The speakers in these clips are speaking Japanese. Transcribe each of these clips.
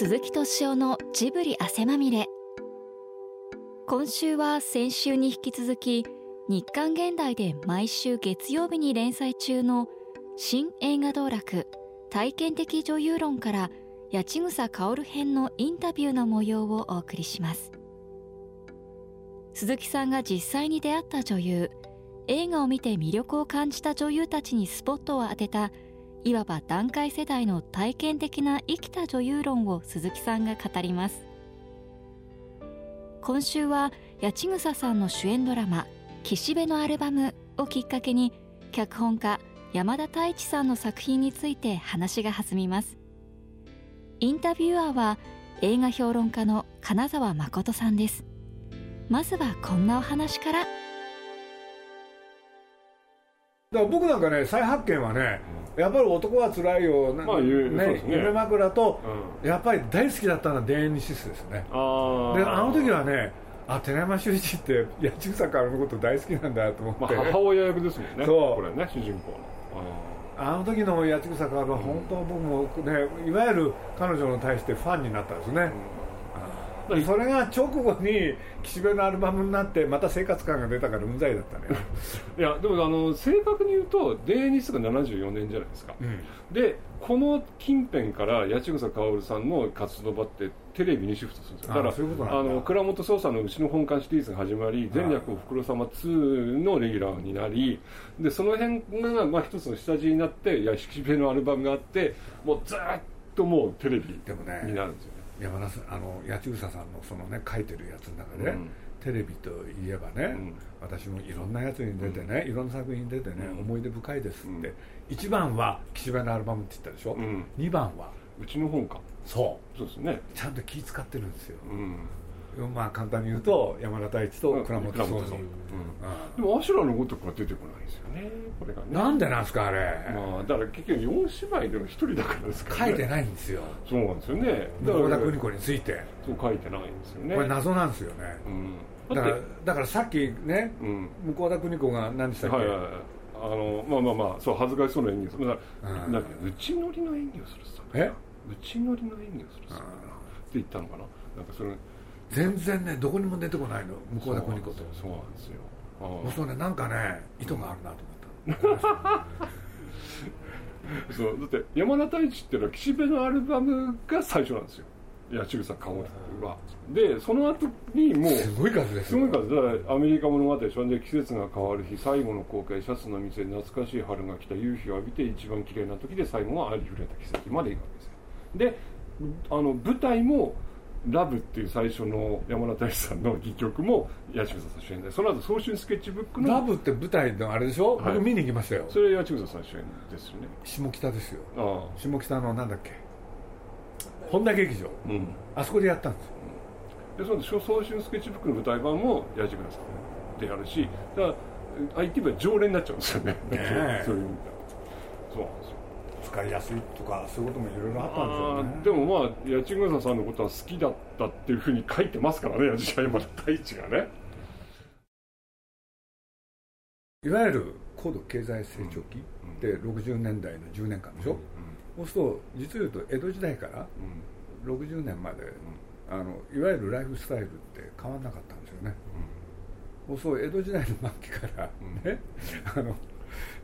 鈴木敏夫のジブリ汗まみれ。今週は先週に引き続き日刊現代で毎週月曜日に連載中の新映画道楽体験的女優論から八千草薫編のインタビューの模様をお送りします。鈴木さんが実際に出会った女優映画を見て魅力を感じた女優たちにスポットを当てたいわば団塊世代の体験的な生きた女優論を鈴木さんが語ります。今週は八千草さんの主演ドラマ「岸辺のアルバム」をきっかけに脚本家山田太一さんの作品について話が弾みます。インタビュアーは映画評論家の金沢誠さんです。まずはこんなお話から。だから僕なんかね再発見はね、やっぱり男はつらいよ、まあいうね夢枕と、うやっぱり大好きだったのは田園ニシスですね。あであの時はねあ寺山修司って八千草からのこと大好きなんだと思って、まあ、母親役ですもんね。そう。これね主人公の。あの時の八千草からは本当僕もねいわゆる彼女に対してファンになったんですね、うんそれが直後に岸辺のアルバムになってまた生活感が出たから無罪だったね、いやでもあの正確に言うとデーニスが74年じゃないですか、うん。でこの近辺から八千草薫さんの活動場ってテレビにシフトするんですよ。だからあの倉本捜査のうちの本館シリーズが始まり前略おふくろ様2のレギュラーになりでその辺がまあ一つの下地になって屋敷辺のアルバムがあってもうずーっともうテレビになるんですよ。ね山田さんあの八千草さんのそのね書いてるやつの中で、うん。テレビといえばね、ん。私もいろんなやつに出てね、いろんな作品に出てね、うん。思い出深いですって、うん。1番は岸辺のアルバムって言ったでしょ、うん。2番は。うちの本か。そそうですね。うちゃんと気使ってるんですよ、うんまあ簡単に言うと山田太一と倉本倉本壮二、うん。うでもアシュラのごとくは出てこないですよねこれがね。んなんでなんですかあれ、まあだから結局4芝居でも一人だからですから、ね、書いてないんですよ。そうなんですよね。向田邦子について。そう書いてないんですよね。これ謎なんですよね、うん。だからだからさっきねうん。向田邦子が何でしたっけ、はいはいはい。あのまあまあまあそう恥ずかしそうな演技をする。だから内乗りの演技をするさえ？内乗りの演技をするさって言ったのかな。なんかそれ全然ねどこにも出てこないの向田邦子と。そうなんですよ。あもうそうねなんかね意図があるなと思った。あ そうだって山田太一っていうのは岸辺のアルバムが最初なんですよ。八千草薫は。でその後にもうすごい数ですよ。すごい数。だからアメリカ物語でしょで季節が変わる日最後の公開シャツの店懐かしい春が来た夕日を浴びて一番綺麗な時で最後はありふれた奇跡まで行くわけですよ。であの舞台もラブっていう最初の山田太一さんの戯曲も八千草さん主演でその後早春スケッチブックのラブって舞台のあれでしょ、はい。僕見に行きましたよ。それ八千草さん主演ですよね。下北ですよ。下北のなんだっけ？本田劇場。うん。あそこでやったんですよ。でその早春スケッチブックの舞台版も八千草さんでやるしだからあ言ってみれば常連になっちゃうんですよね。え。そういう意味ではそう。なんですよ使いやすいとかそういうこともいろいろあったんあですよね。ーでもまあ八千草さんのことは好きだったっていうふうに書いてますからね八千山田太一がね。いわゆる高度経済成長期って60年代の10年間でしょ、そうすると実を言うと江戸時代から60年まで、あのいわゆるライフスタイルって変わらなかったんですよね、そうそう江戸時代の末期からね、あの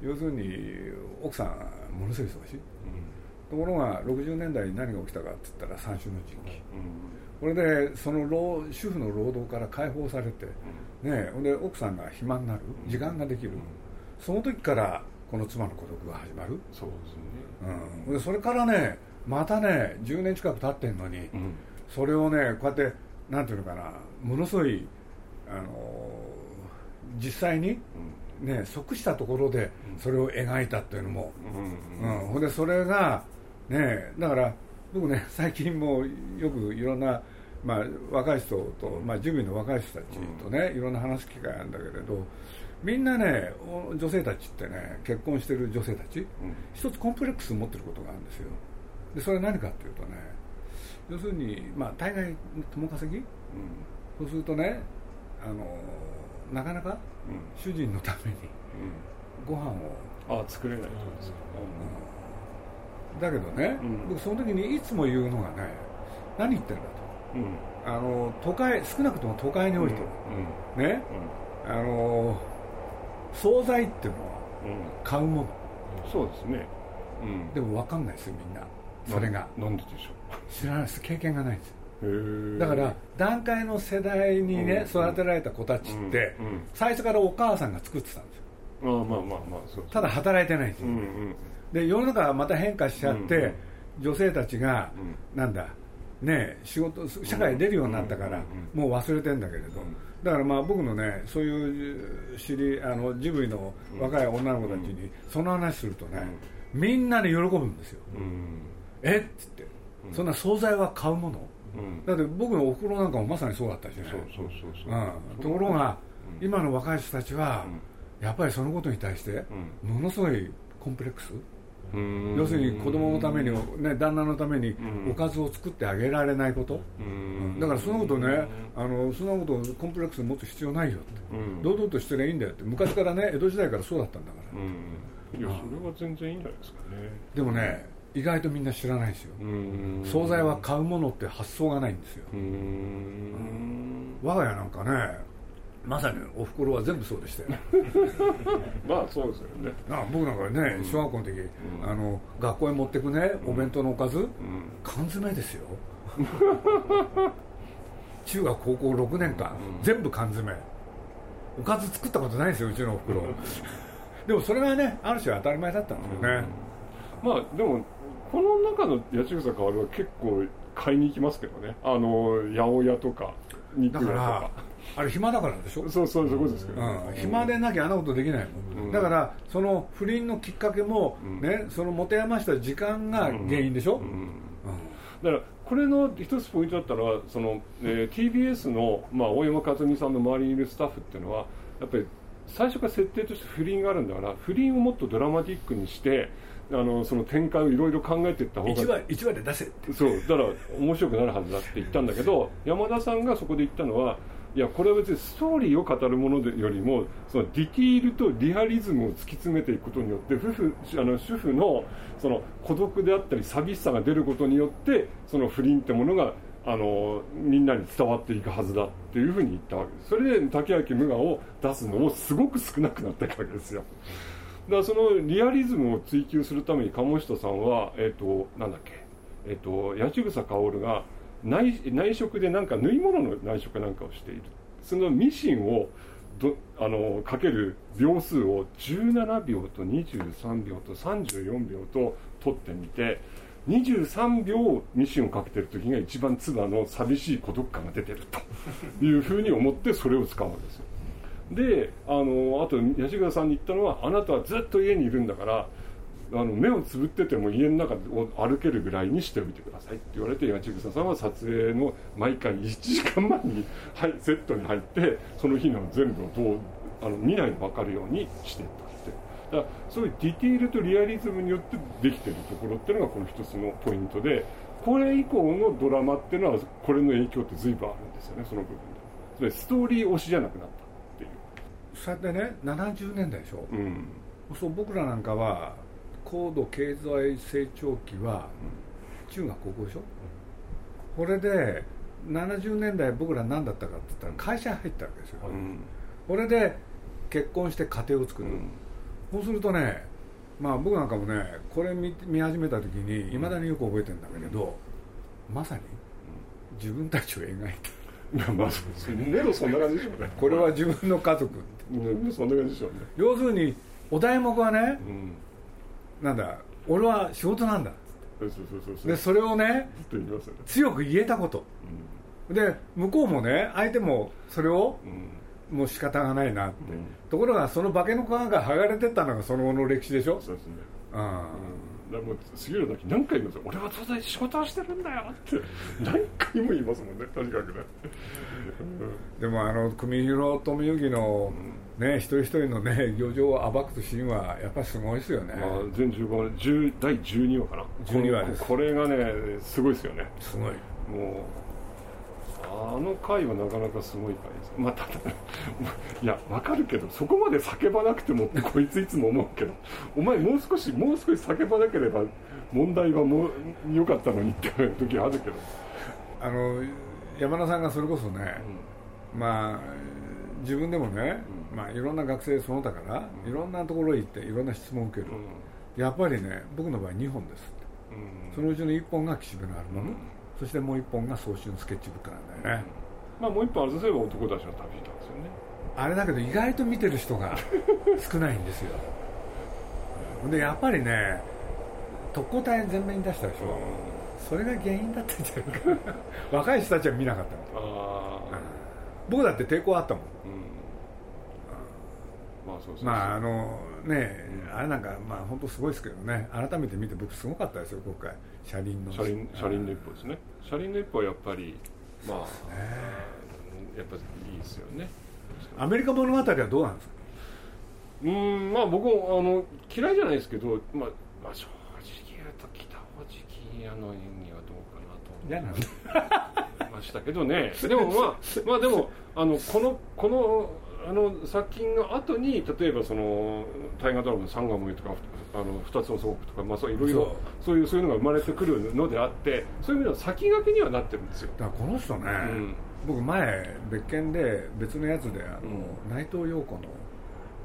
要するに奥さんものすごい忙しい。ところが60年代に何が起きたかって言ったら三種の神器。これでその労主婦の労働から解放されて、ね、で奥さんが暇になる。時間ができる、その時からこの妻の孤独が始まる、そうですね。うん、でそれからねまたね10年近く経ってんのに、うん。それをねこうやってなんていうのかなものすごいあの実際に、ね、即したところでそれを描いたっていうのも、うん。うん、ほんでそれがねだから僕ね最近もよくいろんな、まあ、若い人と、まあ、ジムの若い人たちとね、いろんな話す機会あるんだけれどみんなねお女性たちってね結婚してる女性たち、一つコンプレックスを持ってることがあるんですよ。でそれは何かっていうとね要するに、まあ、大概共稼ぎ？そうするとねあのなかなか主人のためにご飯を。ああ作れないってことですか。だけどね、うん。僕その時にいつも言うのがね何言ってんだと、あの都会少なくとも都会においては、ね、あの惣菜っていうのは買うもの、そうですね、でも分かんないですよみんな。それが。なんででしょう。知らないです。経験がないんです。よだから段階の世代にね、育てられた子たちって、最初からお母さんが作ってたんですよ。あまあまあまあそうただ働いてないんですよ、で世の中はまだ変化しちゃって、女性たちが、なんだね仕事社会に出るようになったから、もう忘れてんだけれど、だからまあ僕のねそういう知りあのジブリの若い女の子たちにその話するとね、みんなで喜ぶんですよ、えっ？つって、そんな惣菜は買うもの、だって僕のおふくろなんかもまさにそうだったしね。ところが、今の若い人たちは、やっぱりそのことに対してものすごいコンプレックス、要するに子供のために、ね、旦那のためにおかずを作ってあげられないこと、だからそのことねあのそんなことコンプレックス持つ必要ないよって、堂々としてりゃいいんだよって。昔からね江戸時代からそうだったんだから、いやそれは全然いいんじゃないですかね。でもね意外とみんな知らないんですよ。惣菜は買うものって発想がないんですよ。我が家なんかねまさにおふくろは全部そうでしたよ。まあそうですよね。あ僕なんかね、小学校の時、うん、あの学校へ持ってくねお弁当のおかず、うん、缶詰ですよ。中学高校6年間、うん、全部缶詰。おかず作ったことないですようちのおふくろ。でもそれがねある種当たり前だったんですよね、まあでもこの中の八千草かわるは結構買いに行きますけどね。あの八百屋とか肉屋とか。あれ暇だからでしょ？そうそうそうですけど、うん、暇でなきゃあんなことできないもん、うん、だからその不倫のきっかけも、ねその持て余した時間が原因でしょ、だからこれの一つポイントだったのはその、えー、TBS の、まあ、大山克美さんの周りにいるスタッフっていうのはやっぱり最初から設定として不倫があるんだから不倫をもっとドラマティックにしてあのその展開をいろいろ考えていった方が1話 ,1 話で出せそうだから面白くなるはずだって言ったんだけど山田さんがそこで言ったのはいやこれは別にストーリーを語るものでよりもそのディティールとリアリズムを突き詰めていくことによって夫婦あの主婦のその孤独であったり寂しさが出ることによってその不倫ってものがあのみんなに伝わっていくはずだっていうふうに言ったわけ。ですそれで竹脇無我を出すのもすごく少なくなったわけですよだからそのリアリズムを追求するために鴨下さんはえっ、ー、となんだっけえっ、ー、と八千草薫が内内職でなんか縫い物の内職なんかをしている。そのミシンをどあのかける秒数を17秒と23秒と34秒と取ってみて23秒ミシンをかけてる時が一番唾の寂しい孤独感が出てるというふうに思ってそれを使うわけですよ。であのあと八千さんに言ったのはあなたはずっと家にいるんだからあの目をつぶってても家の中を歩けるぐらいにしておいてくださいって言われて八千草さんは撮影の毎回1時間前に、はい、セットに入ってその日の全部をどうあの見ないで分かるようにしていったって。だからそういうディティールとリアリズムによってできてるところっていうのがこの一つのポイントでこれ以降のドラマっていうのはこれの影響って随分あるんですよねその部分で。それストーリー推しじゃなくなった。そうやってね70年代でしょ、うん、そう僕らなんかは高度経済成長期は中学高校でしょ、これで70年代僕ら何だったかって言ったら会社入ったわけですよ、うん、これで結婚して家庭を作る、うん、そうするとねまあ僕なんかもねこれ見見始めた時にいまだによく覚えてるんだけれど、まさに自分たちを描いた。まあネロそんな感じでしょうね。これは自分の家族そんな感じでしょうね。要するにお題目はね、うん。なんだ俺は仕事なんだ。でそれをね強く言えたこと、うん、で向こうもね相手もそれを、うん、もう仕方がないなって、うん、ところがその化けの皮が剥がれてったのがその後の歴史でしょ。そうですね。うん。だもう杉浦だけ何回言います俺は当然仕事をしてるんだよって。何回も言いますもんねとにかくね、でもあの組広富之の、ね、一人一人のね漁場を暴くシーンはやっぱりすごいですよね、まあ、全15話10第12話かな。12話です。これがねすごいですよね。すごい。もうあの回はなかなかすごい回です。まあただ いやわかるけどそこまで叫ばなくてもってこいついつも思うけどお前もう少しもう少し叫ばなければ問題はもう良かったのにって時あるけど。あの山田さんがそれこそね、まあ自分でもね、まあ、いろんな学生その他から、いろんなところへ行っていろんな質問を受ける、やっぱりね僕の場合2本ですって。そのうちの1本が岸辺のアルバム、そしてもう1本が早春スケッチブックなんだよね、まあもう一本あれとすれば男たちの旅なんですよね。あれだけど意外と見てる人が 少ないんですよ。でやっぱりね特攻隊全面に出したでしょ、それが原因だったんじゃないか。な 若い人たちは見なかったのああ僕だって抵抗あったもん。うん。まあそうそうそう。まああのね、あれなんかまあ本当すごいですけどね。改めて見て僕すごかったですよ今回。車輪の車輪車輪の一歩ですね。車輪の一歩はやっぱりまあやっぱいいですよね。アメリカ物語はどうなんですか？うんまあ僕もあの嫌いじゃないですけど、まあ、まあ正直言うと北大路欣也の演技はどうかなと思いましたけどね。でもまあまあでもあのこのこのあの作品の後に例えばその大河ドラマの「サンガモエ」とか「あの二つの祖国」とか、まあ、そういろいろそう。いうそういうのが生まれてくるのであってそういう意味では先駆けにはなってるんですよ。だからこの人ね、うん。僕前別件で別のやつであの、内藤陽子の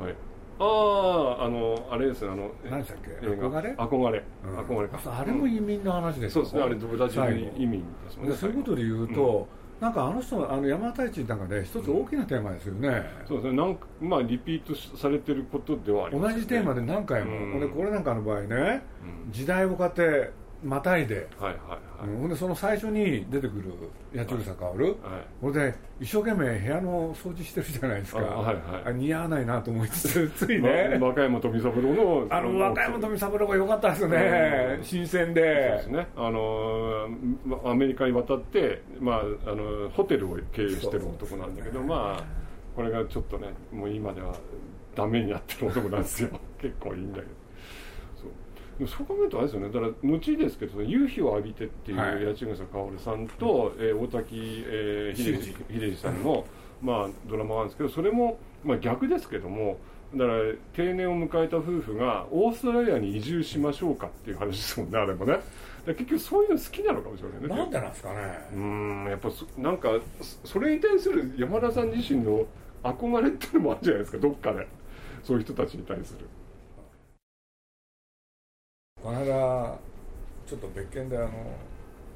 はい、あああのあれですねあの何でしたっけ？憧れ？憧れ、うん。憧れか。あれも移民の話ですよ。そうですねあれブラジル移民ですもんねでそういうことで言うと、なんかあの人あの山田太一の中で一つ大きなテーマですよね、そうですね。なんかまあリピートされてることではあります同じテーマで何回も、うん。これなんかの場合ね、うん。時代をこうやってまたいで、はいはいはい、うん。ほんでその最初に出てくる八千草薫、はい。これで一生懸命部屋の掃除してるじゃないですか、あはいはい。あ似合わないなと思いつつ ついね、ま和歌山富三郎のあの若山富三郎が良かったですよね、うん。新鮮そうでですね。あのまアメリカに渡って、まあ、あのホテルを経営してる男なんだけどまあこれがちょっとねもう今ではダメになってる男なんですよ。結構いいんだけどそう考えるとあれですよね。だから後ですけど「夕日を浴びて」っていうはい。八千草薫さんと、えー大滝、えー、秀治秀治さんの、まあ、ドラマなんですけどそれも、まあ、逆ですけどもだから定年を迎えた夫婦がオーストラリアに移住しましょうかっていう話ですもんねあれもね。結局そういうの好きなのかもしれないね。なんでなんですかね、うーんやっぱそなんかそそれに対する山田さん自身の憧れっていうのもあるじゃないですかどっかで。そういう人たちに対するこの間ちょっと別件であの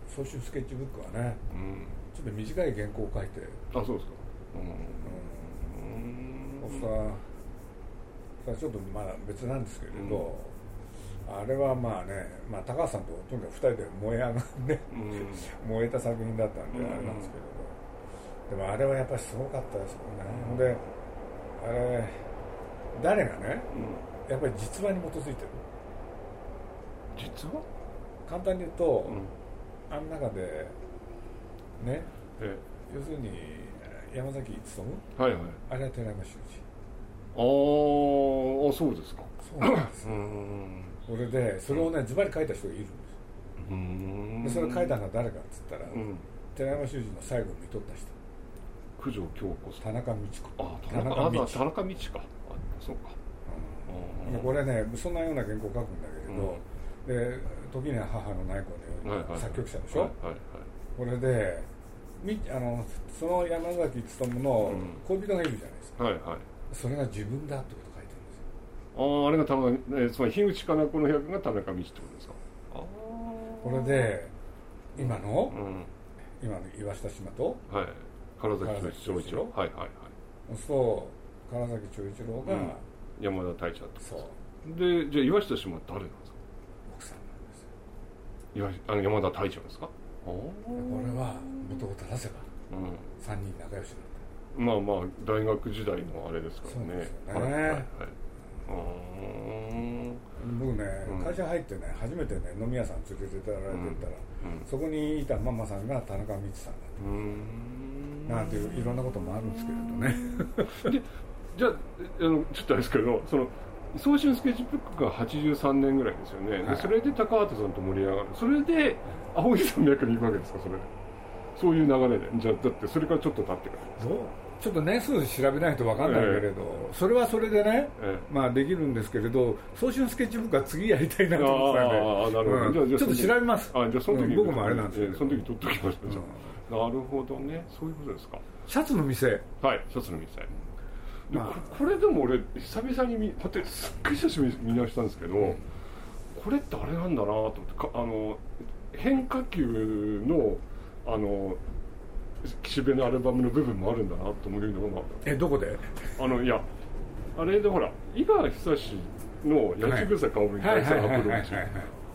早春スケッチブックはねうん。ちょっと短い原稿を書いて、あそうですか。うん。うん。そしたらちょっとまだ別なんですけれど、あれはまあね、まあ、高橋さんととにかく2人で燃え上がって、うん。燃えた作品だったんでうん。あれなんですけれど、でもあれはやっぱりすごかったですよね、ほん。であれ誰がねやっぱり実話に基づいてる実は、簡単に言うと、うん。あの中でねえ要するに山崎努えはいはい。あれは寺山修司。あーあそうですか。そうなんですよ。うんそれでそれをねズバリ書いた人がいるんですうん。でそれを書いたのは誰かっつったら、うん。寺山修司の最後を見とった人。九条京子さん。田中道子。あ田田中道田中道か。あそうか。うん。これねそんなような原稿を書くんだけれど、で時には母のない子のような作曲者でしょ、はいはいはい。これでみあのその山崎努の恋人がいるじゃないですか、はいはい。それが自分だってこと書いてるんですよ。あああれが田中、えーつまり樋口かな子の役が田中道ってことですか？ああこれで今の、うん。今の岩下島と？はい。唐崎長一郎。はいはいはい。そう唐崎長一郎が、うん。山田太一だったそう。でじゃあ岩下島は誰なんですか奥さんなんですよ岩あの山田太一なんですか？ああこれは元を正せばうん。3人仲良しだっまあまあ大学時代のあれですからね。そうですよね。はいはい僕ね、うん。会社入ってね初めてね飲み屋さん連れてってられてったら、うん。そこにいたママさんが田中光さんだっうん。たなんていういろんなこともあるんですけれどね。でじゃああのちょっとあれですけどその早春スケッチブックが83年ぐらいですよね、はい。でそれで高畑さんと盛り上がる。それで青木山脈に行くわけですか？それで。そういう流れで。じゃあだってそれからちょっと経ってから。どう。ちょっと年数調べないと分かんないけれど、それはそれでね、えまあできるんですけれど早春スケッチブックは次やりたいなと思ってたんで。ああなるほど、うん。じゃあじゃあちょっと調べます。あじゃあその時、うん僕もあれなんですけど。ええその時取っときました、じゃあ。なるほどね。そういうことですか。シャツの店。はいシャツの店。でまあ。ここれでも俺久々に見だってすっごい久しぶりに見直したんですけど、これってあれなんだなと思ってかあの変化球のあの岸辺のアルバムの部分もあるんだなと思うの。がえどこで？あのいやあれでほら井川久志の八千草薫に対するアプローチ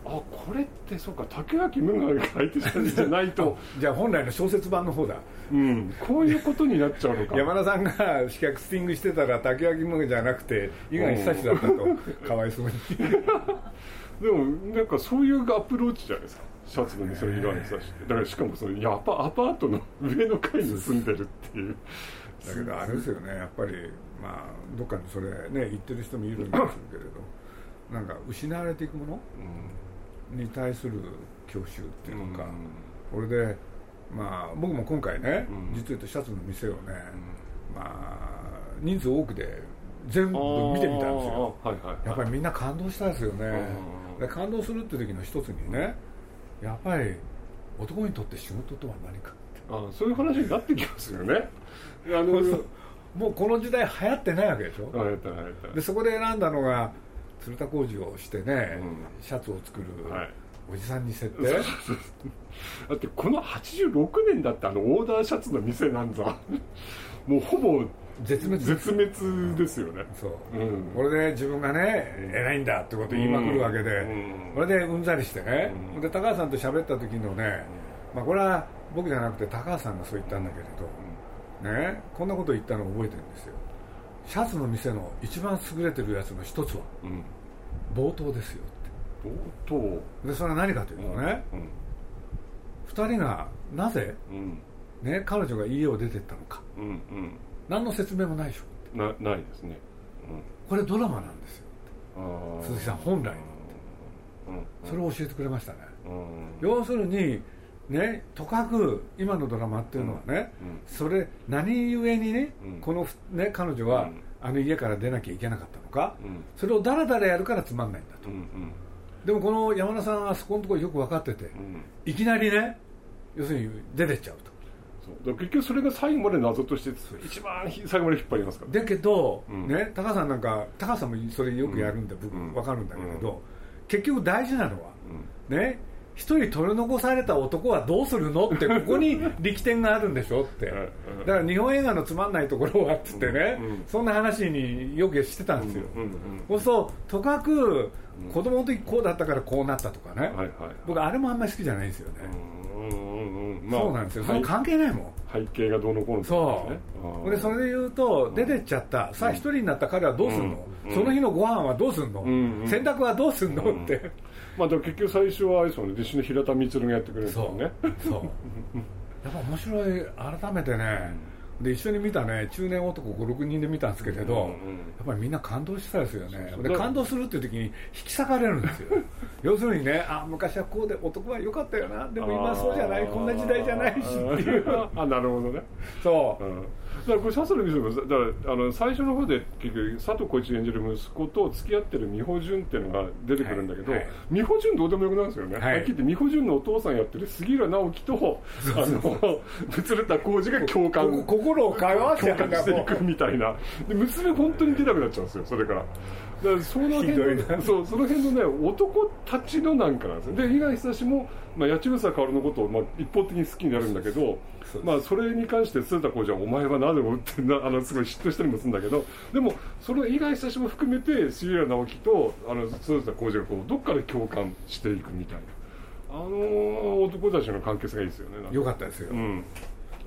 あこれってそうか竹脇無我が書いてたんじゃないと。じゃあ本来の小説版の方だ。うん。こういうことになっちゃうのか。山田さんが試客スティングしてたら竹脇無我じゃなくて伊賀久志だったと。かわいそうに。でもなんかそういうアプローチじゃないですか。シャツの店の色にさして。だからしかもそのやっぱアパートの上の階に住んでるっていう。だけどあれですよね。やっぱりまあどっかにそれね言ってる人もいるんですけれど。なんか失われていくもの？に対する郷愁っていうのか、これでまあ僕も今回ね、うん。実を言うとシャツの店をね、まあ人数多くで全部見てみたんですよ。はいはいはい。やっぱりみんな感動したですよね、うんで感動するって時の一つにねやっぱり男にとって仕事とは何かあそういう話になってきますよね。あのもうこの時代流行ってないわけでしょ、あやったやったでそこで選んだのが鶴田浩二をしてね、うん。シャツを作るはい。おじさんに設定、だってこの86年だってあのオーダーシャツの店なんざ もうほぼ絶滅絶滅ですよね。そう、うん。これで自分がね偉いんだってこと言いまくるわけで、うん。これでうんざりしてね、うん。で高橋さんと喋った時のね、まあ、これは僕じゃなくて高橋さんがそう言ったんだけれど、ね、こんなこと言ったのを覚えてるんですよシャツの店の一番優れてるやつの一つはうん。冒頭ですよ冒頭？ってでそれは何かというとね、うん。二人がなぜ、うん。ね、彼女が家を出てったのか。何の説明もないでしょなないですね。これドラマなんですよ鈴木さん本来うん。それを教えてくれましたね、うん。要するにねとかく今のドラマっていうのはね、うんそれ何故にね、うん。この、ね、彼女は、うん。あの家から出なきゃいけなかったのか、うん。それをだらだらやるからつまんないんだと、うんうん。でもこの山田さんはそこのところよく分かってて、うん。いきなりね要するに出てっちゃうと。そう。結局それが最後まで謎として一番ひ最後まで引っ張りますから。だけど、うん。ね、高橋さんなんか高橋さんもそれよくやるんで、僕うん。分かるんだけれど、うん。結局大事なのはうん。ね一人取り残された男はどうするのってここに力点があるんでしょって。だから日本映画のつまんないところはっつってね、うんそんな話によくしてたんですよ、そうとかく子供の時こうだったからこうなったとかね、はいはいはい。僕あれもあんまり好きじゃないんですよね、うんうんうんまあそうなんですよ、そはい。れ関係ないもん。背景がどうのこうのそう、うでそれで言うと出てっちゃった、さあ一人になった彼はどうすんの、うん。その日のご飯はどうすんの、洗濯はどうすんの、うんって。まあでも結局最初はあれですよね。弟子の平田充がやってくれるんですそうよね。そう。やっぱ面白い。改めてね、で一緒に見たね中年男56人で見たんですけれど、うんうん。やっぱりみんな感動したですよね。で感動するっていう時に引き裂かれるんですよ。要するにねあ昔はこうで男は良かったよな。でも今はそうじゃない。こんな時代じゃないしっていう。あなるほどね。そう。うん。だからこれシャツの店もだからあの最初の方で結局佐藤浩市演じる息子と付き合ってる美穂純っていうのが出てくるんだけど、はい。はい美穂純どうでもよくなるんですよね、はい。はっきり言って美穂純のお父さんやってる杉浦直樹とあの鶴田浩二が共感こ心を通わしていくみたいな。で娘本当に出なくなっちゃうんですよそれから。だからその辺のそうその辺のね男たちのなんかなんですよ。で伊賀久志も、まあ、八千草薫のことを、まあ、一方的に好きになるんだけどまあ、それに関して鶴田浩二はお前はなぜもってなあのすごい嫉妬したりもするんだけどでもその伊賀久志も含めて杉浦直樹とあの鶴田浩二がこうどっかで共感していくみたいな。あの男たちの関係性がいいですよね。よかったですよ、うん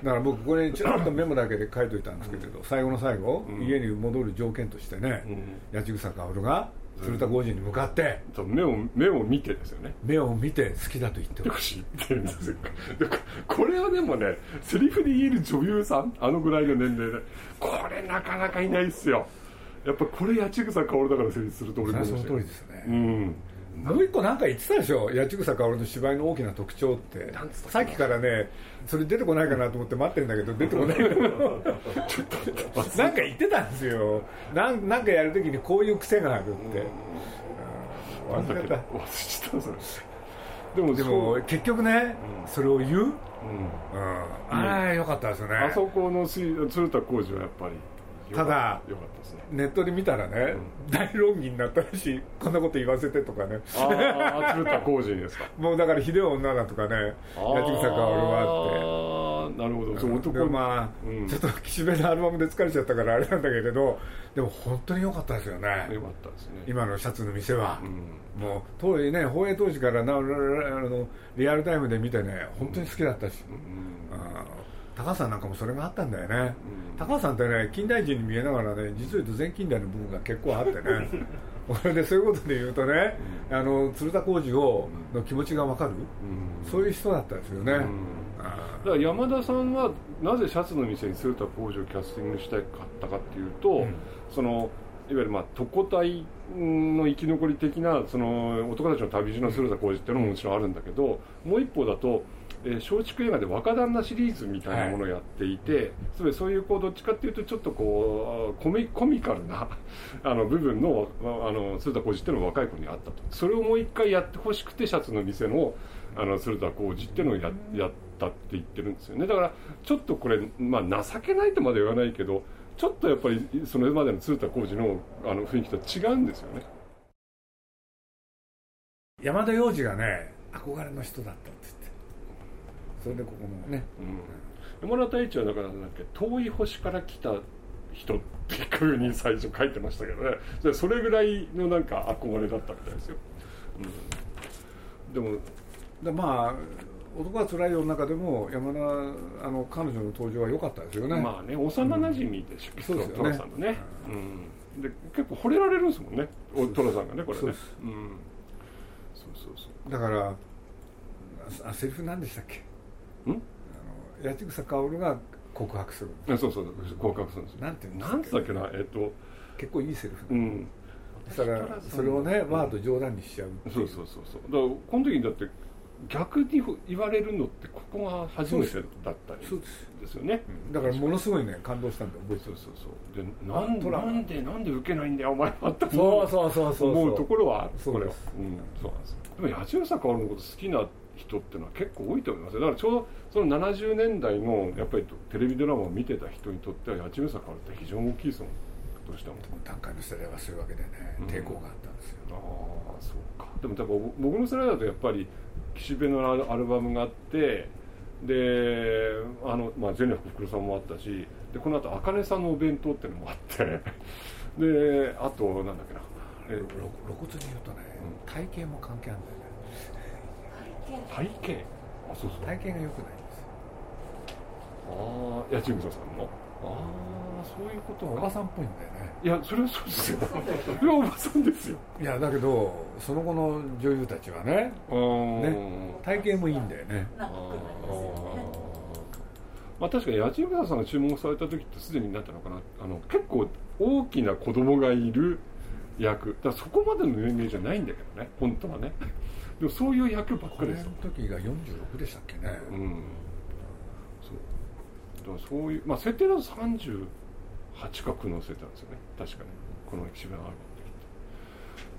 だから僕これにちらっとメモだけで書いといたんですけれど、最後の最後、うん。家に戻る条件としてね、八千草薫が鶴田浩二に向かって目を目を見てですよね。目を見て好きだと言ってほしいってるんですよ。でここれはでもねセリフで言える女優さんあのぐらいの年齢でこれなかなかいないっすよ。やっぱこれ八千草薫だから成立すると俺もその通りですね、うんもう一個なんか言ってたでしょ？八千草薫の芝居の大きな特徴って。さっきからねそれ出てこないかなと思って待ってるんだけど出てこない。んだけどなんか言ってたんですよ。なんなんかやるときにこういう癖があるって、忘れた。でもでも結局ね、うん。それを言う、うん。うんあれよかったですよね。あそこのし鶴田浩二はやっぱりた。だよかったですね。ネットで見たらね、大論議になったらしいこんなこと言わせてとかね。ああ鶴田浩二ですか。もうだからひでえ女だとかね八千草薫はって。ああなるほど。そう男でまあ、うん。ちょっと岸辺のアルバムで疲れちゃったからあれなんだけれどでも本当に良かったですよね。よかったですね。今のシャツの店は。う、ん。もう当時ね放映当時からなあのリアルタイムで見てね本当に好きだったし、うん高橋さんなんかもそれがあったんだよね、うん。高橋さんってね近代人に見えながらね実を言うと全近代の部分が結構あってね。これでそういうことで言うとね、あの鶴田浩二をの気持ちが分かる、うん。そういう人だったですよね、うん。あだから山田さんはなぜシャツの店に鶴田浩二をキャスティングしたかったかっていうと、うん。そのいわゆるまあ特攻隊の生き残り的なその男たちの旅路の鶴田浩二っていうのももちろんあるんだけどもう一方だとえー松竹映画で若旦那シリーズみたいなものをやっていて、つまりそういうこうどっちかっていうとちょっとこうコミコミカルな あの部分のああの鶴田浩二っていうのが若い子にあったと。それをもう一回やってほしくてシャツの店のあの鶴田浩二っていうのをややったって言ってるんですよね。だからちょっとこれ、まあ、情けないとまで言わないけどちょっとやっぱりそれまでの鶴田浩二のあの雰囲気とは違うんですよね。ー山田洋次がね憧れの人だったって言ってそれでここもねうん、山田太一はだからなんだっけ遠い星から来た人っていうふうに最初書いてましたけどね。でそれぐらいのなんか憧れだったみたいですよ、うん、でもでまあ男はつらいよの中でも山田あの彼女の登場は良かったですよね、まあね幼なじみでしょ、そうですよね。さんのね、うん、で結構惚れられるんですもんね。おトラさんがねこれね。そうそうそうだからああセリフ何でしたっけ？八千草薫が告白する。あそうそう合格するんですよ。なんて言うんですなんつったっけな？えっと結構いいセリフ、うん。そしたらそれをねわーっと冗談にしちゃうそう。そうそうそう。だからこの時にだって逆に言われるのってここが初めてだったりそうです。ですよね。うん。だからものすごいね感動したんで覚えてるそうそうそう。でなんトラなんでなんで受けないんだよお前は。ってそうそうそうそう。思うところはこれは。そうです。うん。そうなんですでも八代薫のこと好きな人っていうのは結構多いと思いますよ。だからちょうどその70年代のやっぱりテレビドラマを見てた人にとっては八代薫って非常に大きいですもんどうしても。段階の世代はそういうわけでねうん。抵抗があったんですよ、ああそうか。でも多分僕の世代だとやっぱり岸辺のアルバムがあってであの、まあ、全力福さんもあったしでこの後茜さんのお弁当っていうのもあってであとなんだっけな。え露露骨に言うとね、体型も関係あるんだよ。ね体型？あそうそう。体型が良くないんです。よああ八千草さんのああそういうことかおばさんっぽいんだよね。いやそれはそうですよ。それはおばさんですよ。いやだけどその後の女優たちはねね体型もいいんだよね。あー。まあ、確かに八千草さんが注目された時ってすでになったのかな。あの結構大きな子供がいる役。だからそこまでの年齢じゃないんだけどね。本当はねでもそういう役ばっかりです。よ時が46でしたっけね、うん。そう。だからそういうまあ設定だと38か9の設定なんですよね。確かにこの岸辺のアルバ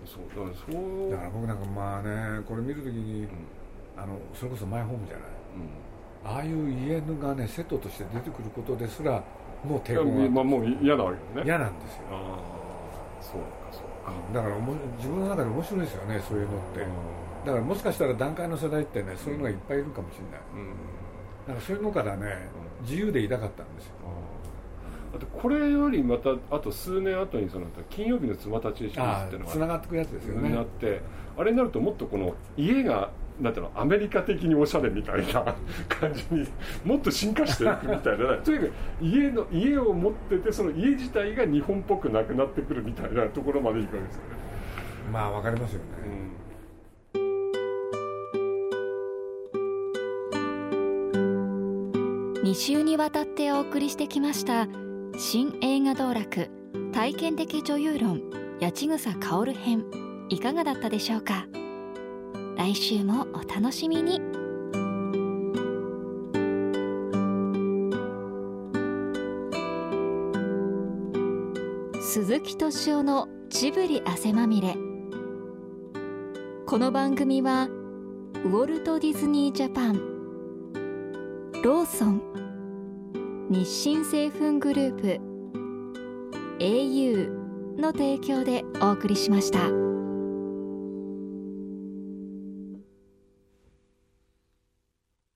ムそうだからそう。だから僕なんかまあねこれ見るときに、うん。あのそれこそマイホームじゃない。うん。ああいう家がねセットとして出てくることですらもう抵いや抗がまあもう嫌なわけだね。嫌なんですよ。ああそうかそうかだから自分の中で面白いですよねそういうのって。だからもしかしたら段階の世代ってねそういうのがいっぱいいるかもしれない。うん。だからそういうのからね自由でいたかったんですよ。あとこれよりまたあと数年後にその金曜日の妻たちシリーズあっていうのがあつながってくるやつですよね。なってあれになるともっとこの家がなんていうのアメリカ的におしゃれみたいな感じにもっと進化していくみたいな。とにかく家の家を持っててその家自体が日本っぽくなくなってくるみたいなところまでいくわけですよね、まあわかりますよね、うん。2週にわたってお送りしてきました新映画道楽体験的女優論八千草薫編。いかがだったでしょうか？来週もお楽しみに鈴木敏夫のジブリ汗まみれこの番組はウォルト・ディズニー・ジャパンローソン日清製粉グループ au の提供でお送りしました。